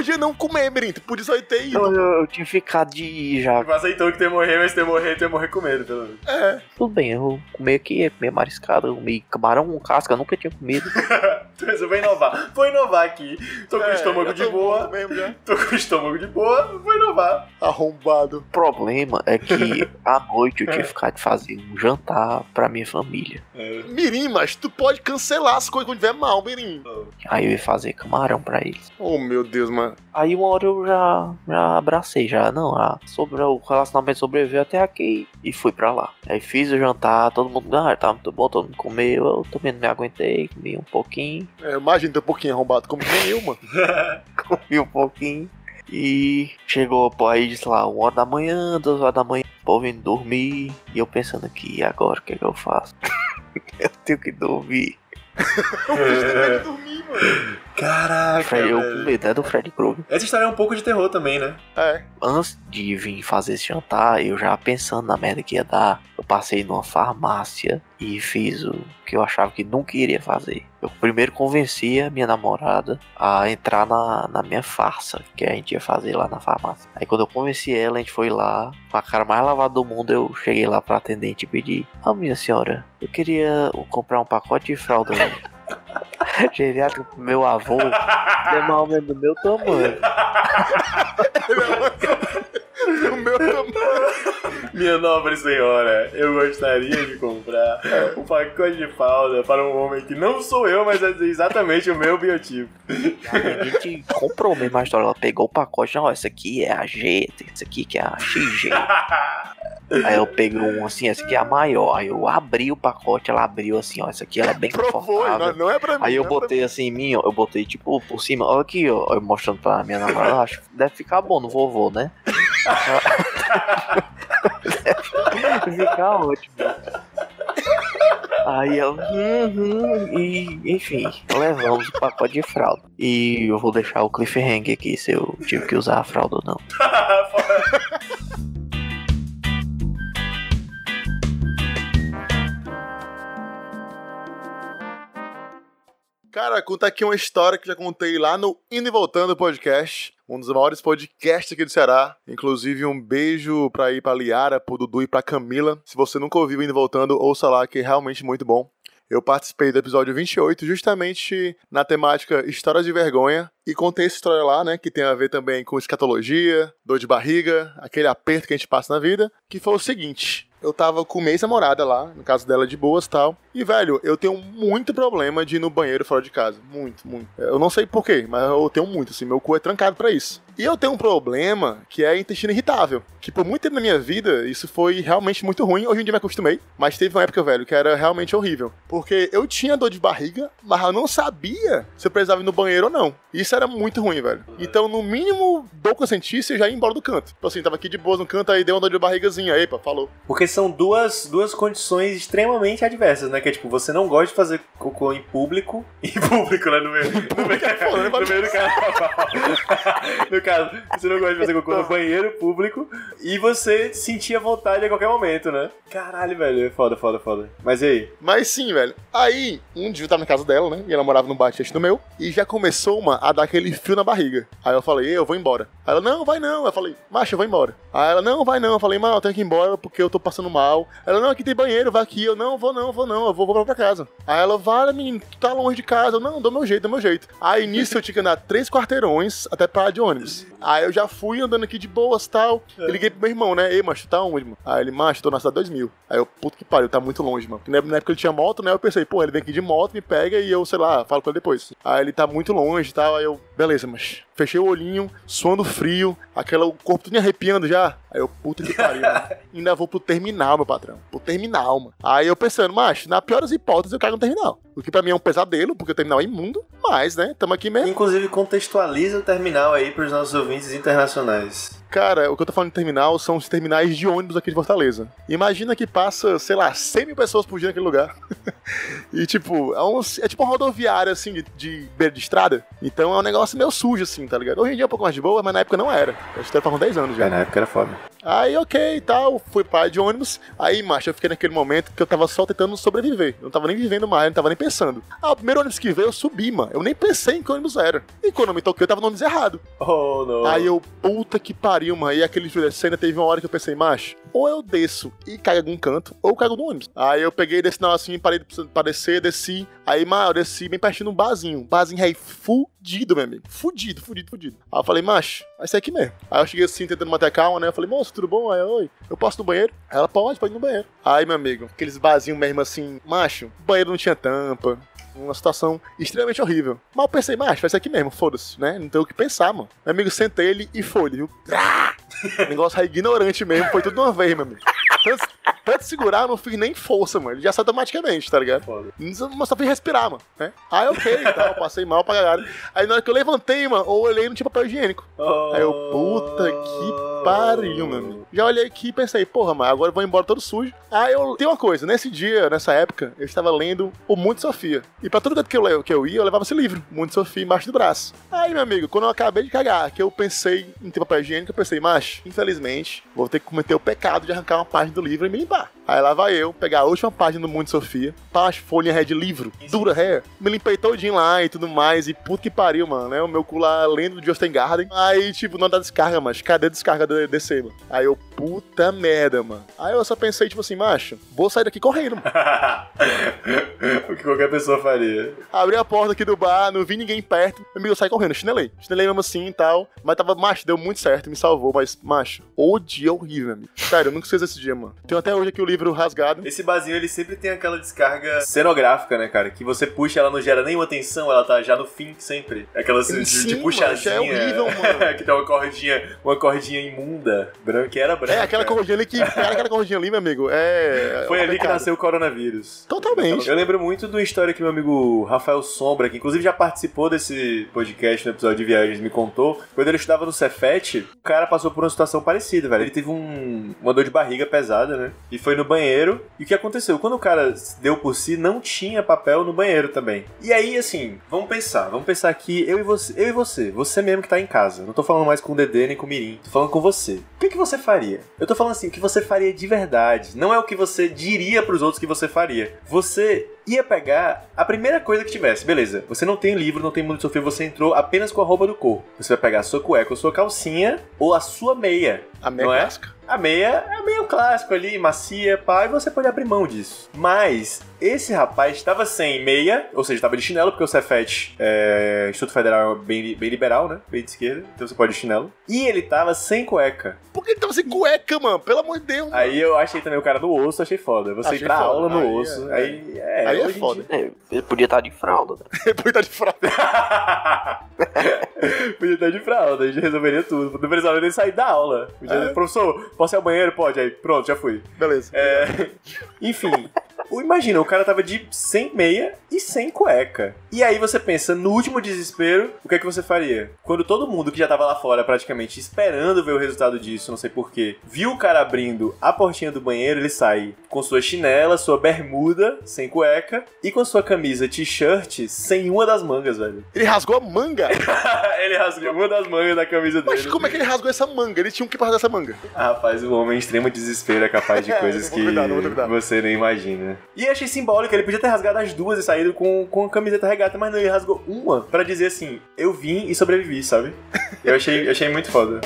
Podia não comer, Mirim. Tu podia só ter ido. Então eu, eu tinha ficado de ir já. Tipo, aceitou que tu ia morrer, mas tu ia morrer, tu ia morrer com medo, pelo menos. É. Tudo bem, eu comi aqui, eu comi mariscada, eu comi camarão com casca, eu nunca tinha comido. Tu resolveu inovar. Vou inovar aqui. Tô com o É, estômago já de boa. Mesmo, já. Tô com o estômago de boa, vou inovar. Arrombado. O problema é que à noite eu tinha ficado de fazer um jantar pra minha família. Mirim, mas tu pode cancelar as coisas quando tiver mal, Mirim. Aí eu ia fazer camarão pra eles. Oh, meu Deus, mano. Aí uma hora eu já, já abracei, já, não, ah, sobre o relacionamento sobreviveu até aqui e fui pra lá. Aí fiz o jantar, todo mundo, ah, tá muito bom, todo mundo comeu, eu também não me aguentei, comi um pouquinho, É, imagina ter um pouquinho arrombado como nem eu, mano. comi um pouquinho. E chegou pô, aí, sei lá, uma hora da manhã, duas horas da manhã, o povo indo dormir. E eu pensando aqui, e agora o que, é que eu faço? eu tenho que dormir. Eu dormir, mano. Caraca, Fred, eu com medo, é do Fred Krueger. Essa história é um pouco de terror também, né? É. Antes de vir fazer esse jantar, eu já pensando na merda que ia dar, eu passei numa farmácia e fiz o que eu achava que nunca iria fazer. Eu primeiro convenci a minha namorada a entrar na, na minha farsa que a gente ia fazer lá na farmácia. Aí quando eu convenci ela, a gente foi lá, com a cara mais lavada do mundo, eu cheguei lá pra atendente e pedi: Ah, minha senhora, eu queria comprar um pacote de fralda geriátrica pro meu avô, é mais ou menos do meu tamanho. O meu tamanho. Minha nobre senhora, eu gostaria de comprar um pacote de falda para um homem que não sou eu, mas é exatamente o meu biotipo. A gente comprou mesmo a história. Ela pegou o pacote, não, essa aqui é a G, essa aqui que é a XG. Aí eu peguei um assim, essa aqui é a maior. Aí eu abri o pacote, ela abriu assim, ó. Essa aqui ela é bem Provou, confortável. não, não é pra mim. Aí eu é botei assim em mim, ó, eu botei tipo por cima, olha aqui, ó, eu mostrando pra minha namorada, acho que deve ficar bom no vovô, né? deve ficar ótimo. Aí eu, uhum, e enfim, levamos o pacote de fralda. E eu vou deixar o cliffhanger aqui se eu tive que usar a fralda ou não. Cara, conta aqui uma história que já contei lá no Indo e Voltando podcast. Um dos maiores podcasts aqui do Ceará. Inclusive, um beijo pra ir pra Liara, pro Dudu e pra Camila. Se você nunca ouviu Indo e Voltando, ouça lá, que é realmente muito bom. Eu participei do episódio 28, justamente na temática Histórias de Vergonha. E contei essa história lá, né? Que tem a ver também com escatologia, dor de barriga, aquele aperto que a gente passa na vida. Que foi o seguinte: eu tava com minha ex-namorada lá, no caso dela de boas tal. E, velho, eu tenho muito problema de ir no banheiro fora de casa. Muito, muito. Eu não sei porquê, mas eu tenho muito, assim. Meu cu é trancado pra isso. E eu tenho um problema que é intestino irritável. Que por muito tempo na minha vida, isso foi realmente muito ruim. Hoje em dia me acostumei. Mas teve uma época, velho, que era realmente horrível. Porque eu tinha dor de barriga, mas eu não sabia se eu precisava ir no banheiro ou não. Isso era muito ruim, velho. Então, no mínimo, dor que eu sentisse, eu já ia embora do canto. Tipo assim, tava aqui de boas no canto, aí deu uma dor de barrigazinha. Epa, falou. Porque são duas, duas condições extremamente adversas, né? Que é tipo, você não gosta de fazer cocô em público. Em público, né? No meio, no meio, é né? no meio do carnaval. no caso, você não gosta de fazer cocô no banheiro público. E você sentia vontade a qualquer momento, né? Caralho, velho. É foda, foda, foda. Mas e aí? Mas sim, velho. Aí, um dia eu tava na casa dela, né? E ela morava num baixo do meu. E já começou uma a dar aquele frio na barriga. Aí eu falei, eu vou embora. Aí ela, não, vai não. Eu falei, macho, eu vou embora. Aí ela, não, vai não. Eu falei, mal, eu tenho que ir embora porque eu tô passando mal. Ela, não, aqui tem banheiro, vai aqui. Eu, não, vou não, vou não. Eu vou, vou pra casa. Aí ela, vale, menino, tu tá longe de casa. Eu, não, dou meu jeito, dou meu jeito. Aí nisso eu tinha que andar três quarteirões até parar de ônibus. Aí eu já fui andando aqui de boas tal. Eu liguei pro meu irmão, né? Ei, macho, tá onde, mano? Aí ele, macho, tô na cidade 2000. Aí eu, puto que pariu, tá muito longe, mano. Na época ele tinha moto, né? Eu pensei, pô, ele vem aqui de moto, me pega e eu, sei lá, falo com ele depois. Aí ele tá muito longe e tal. Aí eu, beleza, mas fechei o olhinho, suando frio, aquela, o corpo tudo arrepiando já. Aí eu, puta que pariu, mano. Ainda vou pro terminal, meu patrão. Pro terminal, mano. Aí eu pensando, macho, na pior das hipóteses eu cago no terminal. O que pra mim é um pesadelo, porque o terminal é imundo, mas, né, tamo aqui mesmo. Inclusive, contextualiza o terminal aí pros nossos ouvintes internacionais. Cara, o que eu tô falando de terminal são os terminais de ônibus aqui de Fortaleza. Imagina que passa, sei lá, 100 mil pessoas por dia naquele lugar. e, tipo, é, um, é tipo uma rodoviária, assim, de, de beira de estrada. Então é um negócio meio sujo, assim, tá ligado? Hoje em dia é um pouco mais de boa, mas na época não era. Eu acho que com 10 anos já. É, na época era foda. Aí, ok e tal, fui pai de ônibus. Aí, macho, eu fiquei naquele momento que eu tava só tentando sobreviver. Eu não tava nem vivendo mais, não tava nem pensando. Ah, o primeiro ônibus que veio, eu subi, mano. Eu nem pensei em que ônibus era. E quando eu me toquei, eu tava no ônibus errado. Oh, não. Aí eu, puta que pariu, mano. E aquele fio descendo, teve uma hora que eu pensei, macho, ou eu desço e caio em algum canto, ou eu caio no ônibus. Aí eu peguei desse sinal assim, parei pra descer, desci. Aí, mano, eu desci bem pertinho num barzinho. Um barzinho aí fudido, meu amigo. Fudido, fudido, fudido. Aí eu falei, macho, vai ser aqui mesmo. Aí eu cheguei assim, tentando manter a calma, né? Eu falei, moço, tudo bom? Aí, oi, eu posso no banheiro? Aí ela, pode, pode ir no banheiro. Aí, meu amigo, aqueles barzinhos mesmo assim, macho, o banheiro não tinha tampa. Uma situação extremamente horrível. Mas eu pensei, macho, vai ser aqui mesmo, foda-se, né? Não tem o que pensar, mano. Meu amigo, sentei ele e foi, viu? Ah! Negócio ignorante mesmo, foi tudo de uma vez, meu amigo. Tanto, tanto segurar, eu não fiz nem força, mano. Ele já sai automaticamente, tá ligado? Foda. Mas só fiz respirar, mano. Né? Aí, ok, e tal, passei mal pra caralho. Aí na hora que eu levantei, mano, eu olhei não tinha papel higiênico. Aí eu, puta que pariu, meu amigo. Já olhei aqui e pensei, porra, mas agora eu vou embora todo sujo. Aí eu. Tem uma coisa, nesse dia, nessa época, eu estava lendo o Mundo Sofia. E pra todo canto que eu, que eu ia, eu levava esse livro, Mundo de Sofia, embaixo do braço. Aí, meu amigo, quando eu acabei de cagar, que eu pensei em ter papel higiênico, eu pensei, macho, infelizmente, vou ter que cometer o pecado de arrancar uma página do livro e me limpar. Aí lá vai eu, pegar a última página do Mundo de Sofia, paz, folha red livro, dura ré, me limpei todinho lá e tudo mais, e puta que pariu, mano, né? O meu cu lá lendo de Justin Garden. Aí, tipo, não dá descarga, mas cadê a descarga de descer, mano? Aí eu, puta merda, mano. Aí eu só pensei, tipo assim, macho, vou sair daqui correndo, mano. o que qualquer pessoa faria. Abri a porta aqui do bar, não vi ninguém perto. Meu amigo, eu saí correndo, chinelei. Chinelei mesmo assim e tal. Mas tava, macho, deu muito certo, me salvou. Mas, macho, o dia horrível, amigo. Sério, eu nunca esqueço esse dia, mano. Tenho até hoje aqui o livro rasgado. Esse barzinho, ele sempre tem aquela descarga cenográfica, né, cara? Que você puxa, ela não gera nenhuma tensão, ela tá já no fim sempre. Aquela assim, de, de mano, puxadinha. já é horrível, mano. que tem uma cordinha, uma cordinha imunda, branca, que era branca. É, aquela cordinha ali que. Cara, aquela cordinha ali, meu amigo. É. Foi é ali que nasceu o coronavírus. Totalmente. Eu lembro muito de uma história que meu amigo Rafael Sombra, que inclusive já participou desse podcast no episódio de viagens, me contou. Quando ele estudava no Cefet, o cara passou por uma situação parecida, velho. Ele teve um, uma dor de barriga pesada, né? E foi no banheiro. E o que aconteceu? Quando o cara deu por si, não tinha papel no banheiro também. E aí, assim, vamos pensar. Vamos pensar aqui, eu e você. Eu e você. Você mesmo que tá em casa. Não tô falando mais com o Dedê nem com o Mirim. Tô falando com você. O que, que você faria? Eu tô falando assim, o que você faria de verdade. Não é o que você diria pros outros que você faria. Você ia pegar a primeira coisa que tivesse. Beleza, você não tem livro, não tem mundo de sofrer, você entrou apenas com a roupa do corpo. Você vai pegar a sua cueca ou sua calcinha ou a sua meia. A meia Não é? clássica. A meia é meio clássico ali, macia, pá, e você pode abrir mão disso. Mas esse rapaz estava sem meia, ou seja, estava de chinelo, porque o Cefet é Instituto Federal é bem, bem liberal, né? Bem de esquerda, então você pode de chinelo. E ele tava sem cueca. Por que ele tava sem cueca, mano? Pelo amor de Deus. mano. Aí eu achei também o cara no osso, achei foda. Você Achei foda. aula no Aí osso. é- Aí é, Aí é foda. É, ele podia estar de fralda. Né? Depois tá de fralda. Podia estar de fralda, a gente resolveria tudo. Não precisava nem sair da aula. Podia É. dizer, professor, posso ir ao banheiro? Pode. Aí, pronto, já fui. Beleza. É, enfim, imagina, o cara tava de sem meia e sem cueca. E aí você pensa, no último desespero, o que é que você faria? Quando todo mundo que já tava lá fora praticamente esperando ver o resultado disso, não sei porquê, viu o cara abrindo a portinha do banheiro, ele sai com sua chinela, sua bermuda, sem cueca, e com sua camisa t-shirt sem uma das mangas, velho. Ele rasgou a manga. ele rasgou uma das mangas da camisa dele. Mas como é que ele rasgou essa manga? Ele tinha um que rasgar essa manga. Ah, Rapaz, o homem em extremo desespero é capaz de coisas que você nem imagina. E achei simbólico, ele podia ter rasgado as duas e saído com, com a camiseta regata, mas não, ele rasgou uma pra dizer assim, eu vim e sobrevivi, sabe? Eu achei, achei muito foda.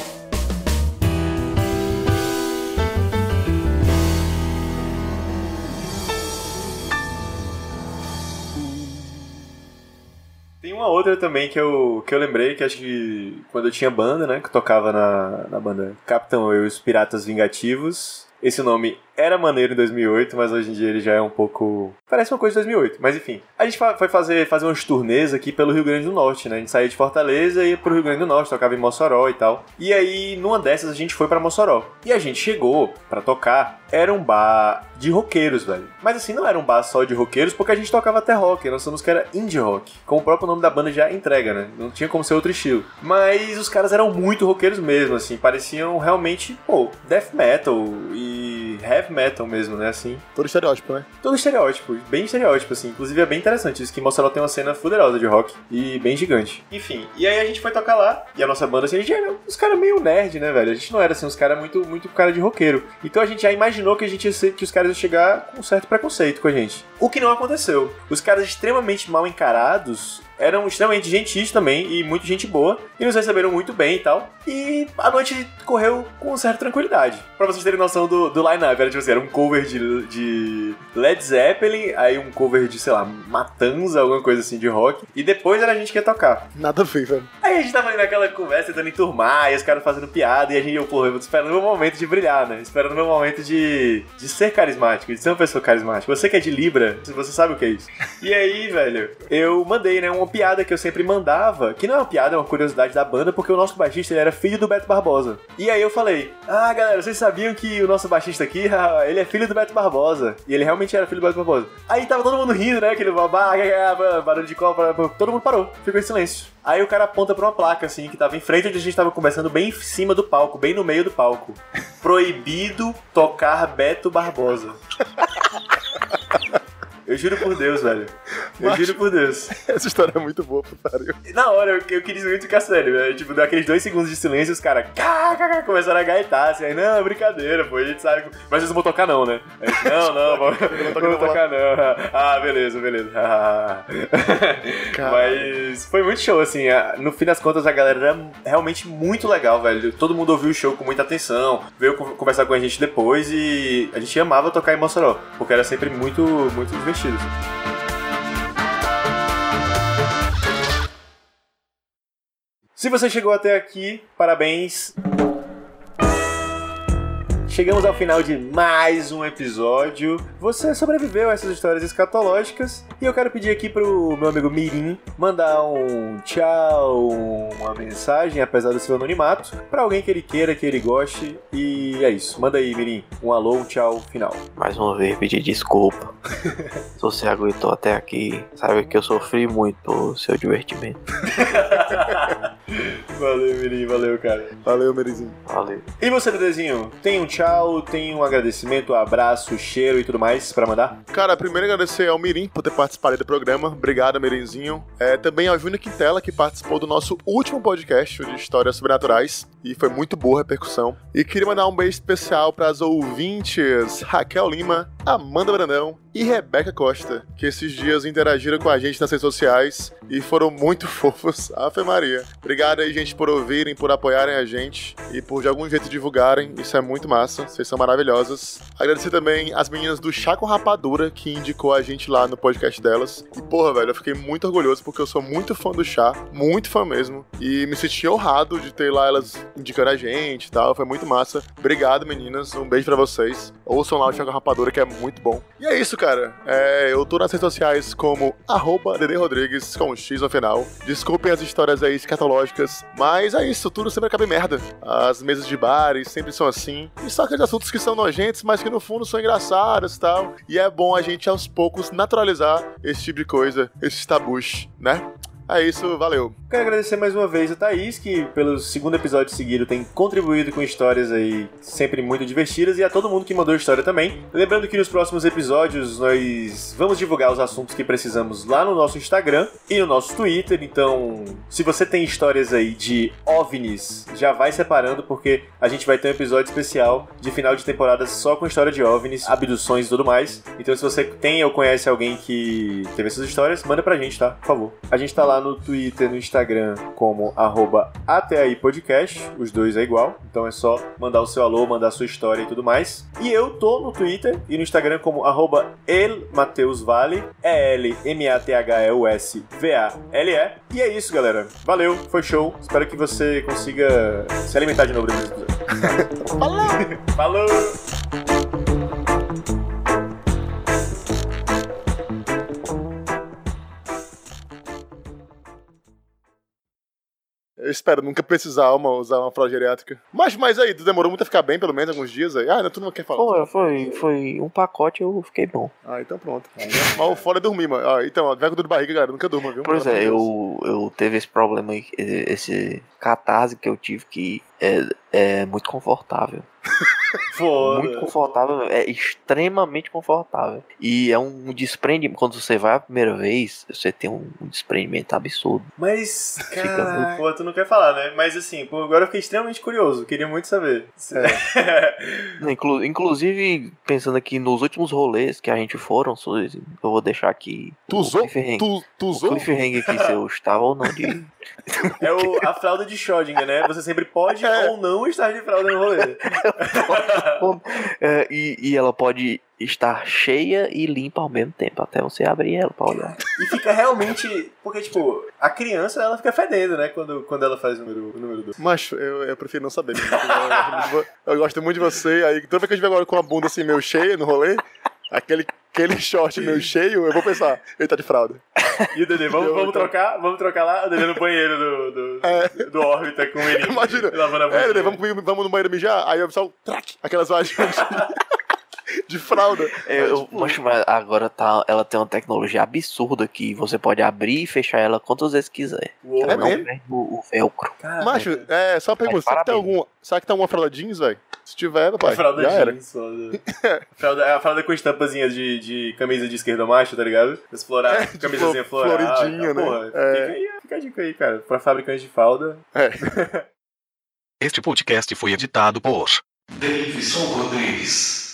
Uma outra também que eu, que eu lembrei, que acho que quando eu tinha banda, né? Que tocava na, na banda Capitão Eu e os Piratas Vingativos. Esse nome era maneiro em 2008, mas hoje em dia ele já é um pouco. Parece uma coisa de 2008, mas enfim. A gente foi fazer, fazer umas turnês aqui pelo Rio Grande do Norte, né? A gente saía de Fortaleza e ia pro Rio Grande do Norte, tocava em Mossoró e tal. E aí, numa dessas, a gente foi pra Mossoró. E a gente chegou pra tocar. Era um bar de roqueiros, velho. Mas assim, não era um bar só de roqueiros, porque a gente tocava até rock. Nós somos que era indie rock. Como o próprio nome da banda já entrega, né? Não tinha como ser outro estilo. Mas os caras eram muito roqueiros mesmo, assim. Pareciam realmente, pô, death metal e heavy metal mesmo, né? Assim. Todo estereótipo, né? Todo estereótipo, bem estereótipo, assim. Inclusive é bem interessante isso, que Mossoró tem uma cena fuderosa de rock e bem gigante. Enfim, e aí a gente foi tocar lá, e a nossa banda, assim, a gente era uns caras meio nerd, né, velho? A gente não era, assim, uns caras muito, muito cara de roqueiro. Então a gente já imaginou que a gente ia ser, que os caras iam chegar com um certo preconceito com a gente. O que não aconteceu. Os caras extremamente mal encarados eram extremamente gentis também e muito gente boa e nos receberam muito bem e tal. E a noite correu com certa tranquilidade. Pra vocês terem noção do, do line-up, era tipo assim, era um cover de, de Led Zeppelin, aí um cover de, sei lá, Matanza, alguma coisa assim de rock, e depois era a gente que ia tocar. Nada a ver, velho. Aí a gente tava ali naquela conversa, tentando enturmar, e os caras fazendo piada, e a gente, eu, porra, eu tô esperando o meu momento de brilhar, né? Esperando o meu momento de, de ser carismático, de ser uma pessoa carismática. Você que é de Libra, você sabe o que é isso. E aí, velho, eu mandei, né, uma piada que eu sempre mandava, que não é uma piada, é uma curiosidade da banda, porque o nosso baixista, ele era filho do Beto Barbosa. E aí eu falei, ah, galera, vocês sabiam que o nosso baixista aqui, ele é filho do Beto Barbosa. E ele realmente era filho do Beto Barbosa. Aí tava todo mundo rindo, né, aquele babá, barulho de copa, todo mundo parou, ficou em silêncio. Aí o cara aponta pra uma placa, assim, que tava em frente onde a gente tava conversando, bem em cima do palco, bem no meio do palco. Proibido tocar Beto Barbosa. Eu juro por Deus, velho. Eu Macho. juro por Deus. Essa história é muito boa, pariu. Na hora, eu, eu queria muito ficar sério, velho. Tipo, deu aqueles dois segundos de silêncio e os caras começaram a gaitar, assim. Aí, não, brincadeira, pô, a gente sabe. Mas vocês não vão tocar, não, né? Aí, não, não, não vamos tocar, não. Ah, beleza, beleza. Mas foi muito show, assim. No fim das contas, a galera era realmente muito legal, velho. Todo mundo ouviu o show com muita atenção, veio con- conversar com a gente depois e a gente amava tocar em Mossoró, porque era sempre muito, muito divertido. Se você chegou até aqui, parabéns. Chegamos ao final de mais um episódio. Você sobreviveu a essas histórias escatológicas e eu quero pedir aqui pro meu amigo Mirim mandar um tchau, uma mensagem, apesar do seu anonimato, para alguém que ele queira, que ele goste. E é isso. Manda aí, Mirim, um alô, um tchau final. Mais uma vez, pedir desculpa. Se você aguentou até aqui, sabe que eu sofri muito pelo seu divertimento. valeu, Mirim, valeu, cara. Valeu, Merizinho. Valeu. E você, Dedezinho, tem um tchau, tem um agradecimento, um abraço, cheiro e tudo mais pra mandar? Cara, primeiro agradecer ao Mirim por ter participado do programa. Obrigado, Mirinzinho. É, também ao Júnior Quintela, que participou do nosso último podcast de histórias sobrenaturais. E foi muito boa a repercussão. E queria mandar um beijo especial para as ouvintes Raquel Lima, Amanda Brandão e Rebeca Costa, que esses dias interagiram com a gente nas redes sociais e foram muito fofos. Ave Maria. Obrigado aí, gente, por ouvirem, por apoiarem a gente e por de algum jeito divulgarem. Isso é muito massa. Vocês são maravilhosas. Agradecer também as meninas do Chá com Rapadura, que indicou a gente lá no podcast delas. E porra, velho, eu fiquei muito orgulhoso porque eu sou muito fã do chá, muito fã mesmo. E me senti honrado de ter lá elas indicando a gente e tal. Foi muito massa. Obrigado, meninas. Um beijo pra vocês. Ouçam lá o com Rapadura, que é muito bom. E é isso, cara. É, eu tô nas redes sociais como arroba Rodrigues com um X no final. Desculpem as histórias aí escatológicas, mas é isso, tudo sempre acaba em merda. As mesas de bares sempre são assim. E só aqueles assuntos que são nojentos, mas que no fundo são engraçados e tal. E é bom a gente aos poucos naturalizar esse tipo de coisa, esses tabus, né? É isso, valeu. Quero agradecer mais uma vez a Thaís, que pelo segundo episódio seguido tem contribuído com histórias aí sempre muito divertidas, e a todo mundo que mandou história também. Lembrando que nos próximos episódios nós vamos divulgar os assuntos que precisamos lá no nosso Instagram e no nosso Twitter, então se você tem histórias aí de OVNIs, já vai separando, porque a gente vai ter um episódio especial de final de temporada só com história de OVNIs, abduções e tudo mais. Então se você tem ou conhece alguém que teve essas histórias, manda pra gente, tá? Por favor. A gente tá lá no Twitter, no Instagram, como arroba até aí podcast. Os dois é igual. Então é só mandar o seu alô, mandar a sua história e tudo mais. E eu tô no Twitter e no Instagram como arroba elmateusvale. E-L-M-A-T-H-E-U-S-V-A-L-E. E é isso, galera. Valeu, foi show. Espero que você consiga se alimentar de novo desse episódio. Falou! Falou! Eu espero nunca precisar uma, usar uma fralda geriátrica. Mas, mas aí, tu demorou muito a ficar bem, pelo menos, alguns dias aí. Ah, não, tu não quer falar. Pô, foi, foi um pacote eu fiquei bom. Ah, então pronto. Mas o fora é dormir, mano. Ah, então, vai com dor de barriga, galera. Nunca durma, viu? Pois é, eu, eu teve esse problema aí, esse catarse que eu tive que é, é muito confortável. Foda. Muito confortável, é extremamente confortável. E é um desprendimento. Quando você vai a primeira vez, você tem um desprendimento absurdo. Mas, cara, pô, tu não quer falar, né? Mas assim, pô, agora eu fiquei extremamente curioso, queria muito saber. Inclu- inclusive, pensando aqui nos últimos rolês que a gente foram, eu vou deixar aqui. Tu usou? cliffhanger- Tu, O usou? cliffhanger aqui se eu estava ou não de. é o, a fralda de Schrödinger, né? Você sempre pode É. ou não estar de fralda no rolê. É, e, e ela pode estar cheia e limpa ao mesmo tempo, até você abrir ela pra olhar. E fica realmente. Porque, tipo, a criança ela fica fedendo, né? Quando, quando ela faz o número 2. O número dois. Mas eu, eu prefiro não saber. Eu gosto muito de vo- Eu gosto muito de você. Aí toda vez que eu estiver agora com a bunda assim meio cheia no rolê, aquele, aquele short meio cheio, eu vou pensar, ele tá de fralda. E o Dedê, vamos, vamos trocar? Vamos trocar lá? O Dedê no banheiro do, do, É. do órbita com ele. Imagina. Lavando a É. Lelê, vamos, vamos no banheiro mijar? Aí eu só, trac, aquelas vaginhas de, fralda. Aí, eu- tipo, mas- mas agora tá, ela tem uma tecnologia absurda que você pode abrir e fechar ela quantas vezes quiser. Uou, Ela É não mesmo? o, o velcro. cara, Macho, é, só uma pergunta, será que, tem parabéns. algum, será que tem alguma fralda jeans, velho? Se tiver, papai, A fralda já era. jeans, foda. fralda, é a fralda com estampazinha de, de camisa de esquerda macho, tá ligado? Explorar, É, camisazinha flo- floral. floridinha, né? Porra, É. fica, aí, fica a dica aí, cara. Pra fabricantes de fralda. É. Este podcast foi editado por Davidson Rodrigues.